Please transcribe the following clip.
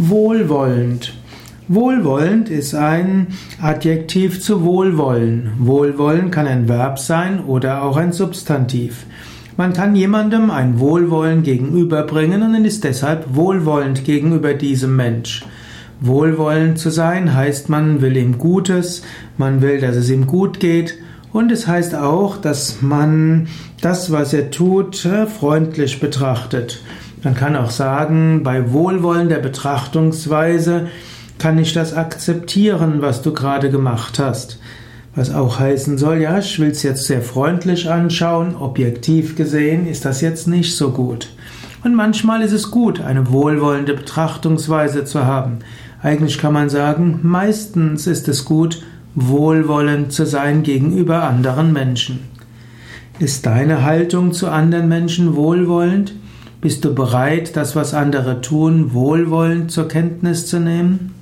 Wohlwollend. Wohlwollend ist ein Adjektiv zu Wohlwollen. Wohlwollen kann ein Verb sein oder auch ein Substantiv. Man kann jemandem ein Wohlwollen gegenüberbringen und ist deshalb wohlwollend gegenüber diesem Mensch. Wohlwollend zu sein heißt, man will ihm Gutes, man will, dass es ihm gut geht und es heißt auch, dass man das, was er tut, freundlich betrachtet. Man kann auch sagen, bei wohlwollender Betrachtungsweise kann ich das akzeptieren, was du gerade gemacht hast. Was auch heißen soll, ja, ich will es jetzt sehr freundlich anschauen, objektiv gesehen ist das jetzt nicht so gut. Und manchmal ist es gut, eine wohlwollende Betrachtungsweise zu haben. Eigentlich kann man sagen, meistens ist es gut, wohlwollend zu sein gegenüber anderen Menschen. Ist deine Haltung zu anderen Menschen wohlwollend? Bist du bereit, das, was andere tun, wohlwollend zur Kenntnis zu nehmen?